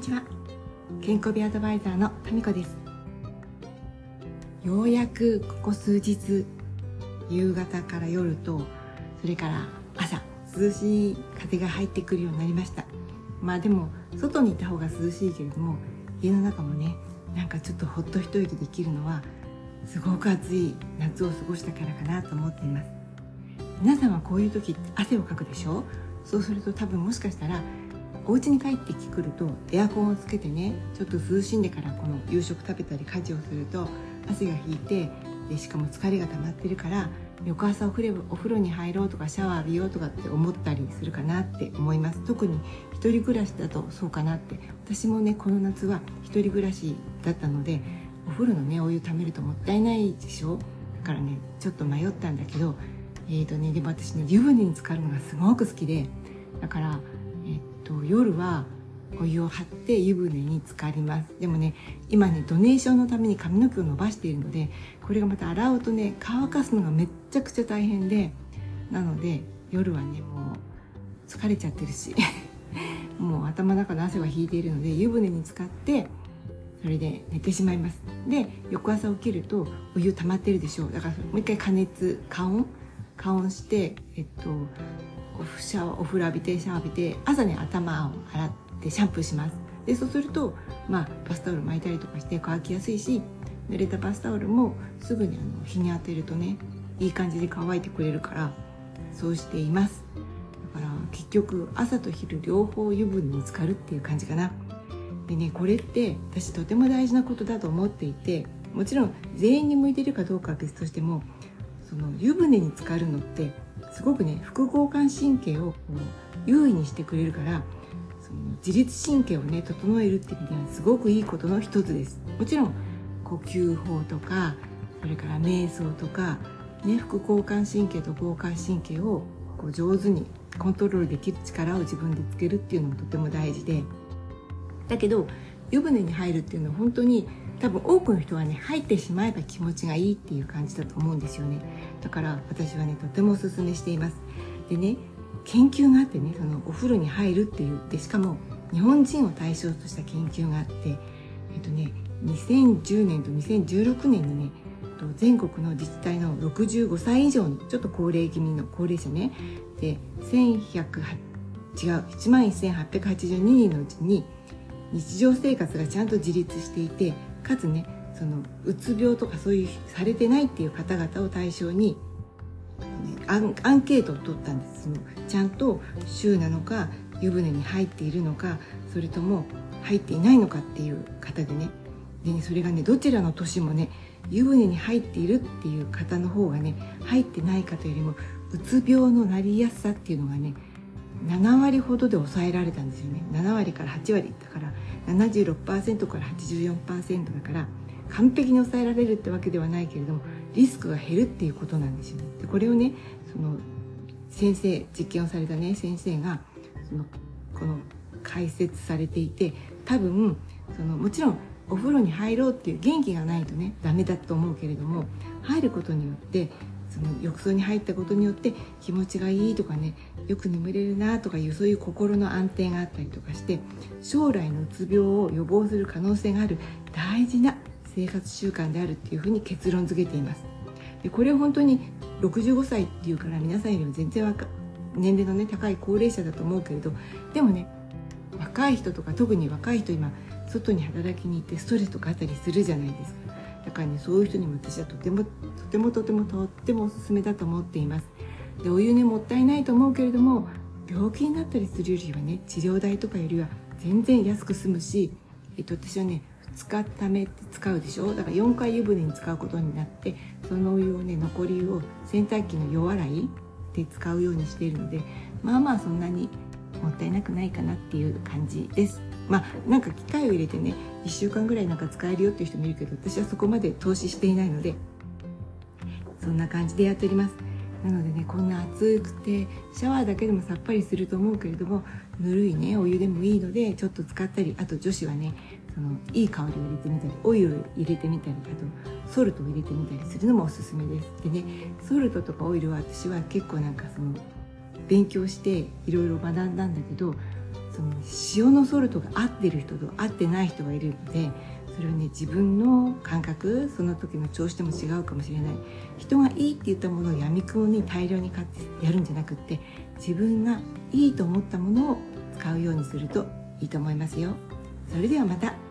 にちは。健康美アドバイザーのタミコです。ようやくここ数日夕方から夜とそれから朝涼しい風が入ってくるようになりました。まあでも外にいた方が涼しいけれども家の中もねなんかちょっとほっと一息できるのはすごく暑い夏を過ごしたからかなと思っています。皆さんはこういう時汗をかくでしょ？そうすると多分もしかしたらお家に帰ってくるとエアコンをつけてねちょっと涼しんでからこの夕食食べたり家事をすると汗が引いてでしかも疲れが溜まってるから翌朝お風呂お風呂に入ろうとかシャワー浴びようとかって思ったりするかなって思います。特に一人暮らしだとそうかなって。私もねこの夏は一人暮らしだったのでお風呂のねお湯ためるともったいないでしょ？だからねちょっと迷ったんだけどえーとねでも私ね湯船に浸かるのがすごく好きでだからと夜はお湯を張って湯船に浸かります。でもね今ねドネーションのために髪の毛を伸ばしているのでこれがまた洗うとね乾かすのがめっちゃくちゃ大変でなので夜はねもう疲れちゃってるし もう頭の中の汗は引いているので湯船に浸かってそれで寝てしまいます。で翌朝起きるとお湯溜まってるでしょう。だからもう一回加熱加温加温してえっとおシャワーお風呂浴びてシャワー浴びて朝ね頭を洗ってシャンプーします。でそうすると、まあ、バスタオル巻いたりとかして乾きやすいし濡れたバスタオルもすぐにあの日に当てるとねいい感じで乾いてくれるからそうしています。だから結局朝と昼両方油分に浸かるっていう感じかな。でねこれって私とても大事なことだと思っていてもちろん全員に向いてるかどうかは別としてもその湯船に浸かるのってすごくね副交感神経をこう優位にしてくれるからその自律神経をね整えるっていう意味ではすごくいいことの一つです。もちろん呼吸法とかそれから瞑想とか、ね、副交感神経と交感神経をこう上手にコントロールできる力を自分でつけるっていうのもとても大事で。だけど湯船に入るっていうのは本当に多分多くの人はね入ってしまえば気持ちがいいっていう感じだと思うんですよね。だから私はねとてもおすすめしています。でね研究があってねそのお風呂に入るっていうでしかも日本人を対象とした研究があってえっとね2010年と2016年にね全国の自治体の65歳以上のちょっと高齢気味の高齢者ね。で1100違う1万1882人のうちに日常生活がちゃんと自立していてかつねそのうつ病とかそういうされてないっていう方々を対象にアンアンケートを取ったんです。そのちゃんと週なのか湯船に入っているのかそれとも入っていないのかっていう方でね。でねそれがねどちらの年もね湯船に入っているっていう方の方がね入ってない方よりもうつ病のなりやすさっていうのがね7割ほどで抑えられたんですよね。7割から8割だから76%から84%だから完璧に抑えられるってわけではないけれどもリスクが減るっていうことなんですよね。でこれをねその先生実験をされたね先生がそのこの解説されていて多分そのもちろんお風呂に入ろうっていう元気がないとねダメだと思うけれども入ることによってその浴槽に入ったことによって気持ちがいいとかねよく眠れるなとかいうそういう心の安定があったりとかして将来のうつ病を予防する可能性がある大事な生活習慣であるっていうふうに結論付けています。でこれ本当に65歳っていうから皆さんよりも全然若年齢のね高い高齢者だと思うけれどでもね若い人とか特に若い人今外に働きに行ってストレスとかあったりするじゃないですか。だからねそういう人にも私はとてもとてもとてもとってもおすすめだと思っています。でお湯ねもったいないと思うけれども病気になったりするよりはね治療代とかよりは全然安く済むし、えっと、私はね2日ためて使うでしょ？だから4回湯船に使うことになってそのお湯をね残り湯を洗濯機の夜洗いで使うようにしているのでまあまあそんなにもったいなくないかなっていう感じです。まあなんか機械を入れてね1週間ぐらいなんか使えるよっていう人もいるけど私はそこまで投資していないのでそんな感じでやっております。なのでねこんな暑くてシャワーだけでもさっぱりすると思うけれどもぬるいねお湯でもいいのでちょっと使ったりあと女子はねそのいい香りを入れてみたりオイルを入れてみたりあとソルトを入れてみたりするのもおすすめです。でねソルトとかオイルは私は結構なんかその勉強していろいろ学んだんだけどその塩のソルトが合ってる人と合ってない人がいるのでそれはね自分の感覚その時の調子でも違うかもしれない。人がいいって言ったものをやみくもに大量に買ってやるんじゃなくって自分がいいと思ったものを使うようにするといいと思いますよ。それではまた。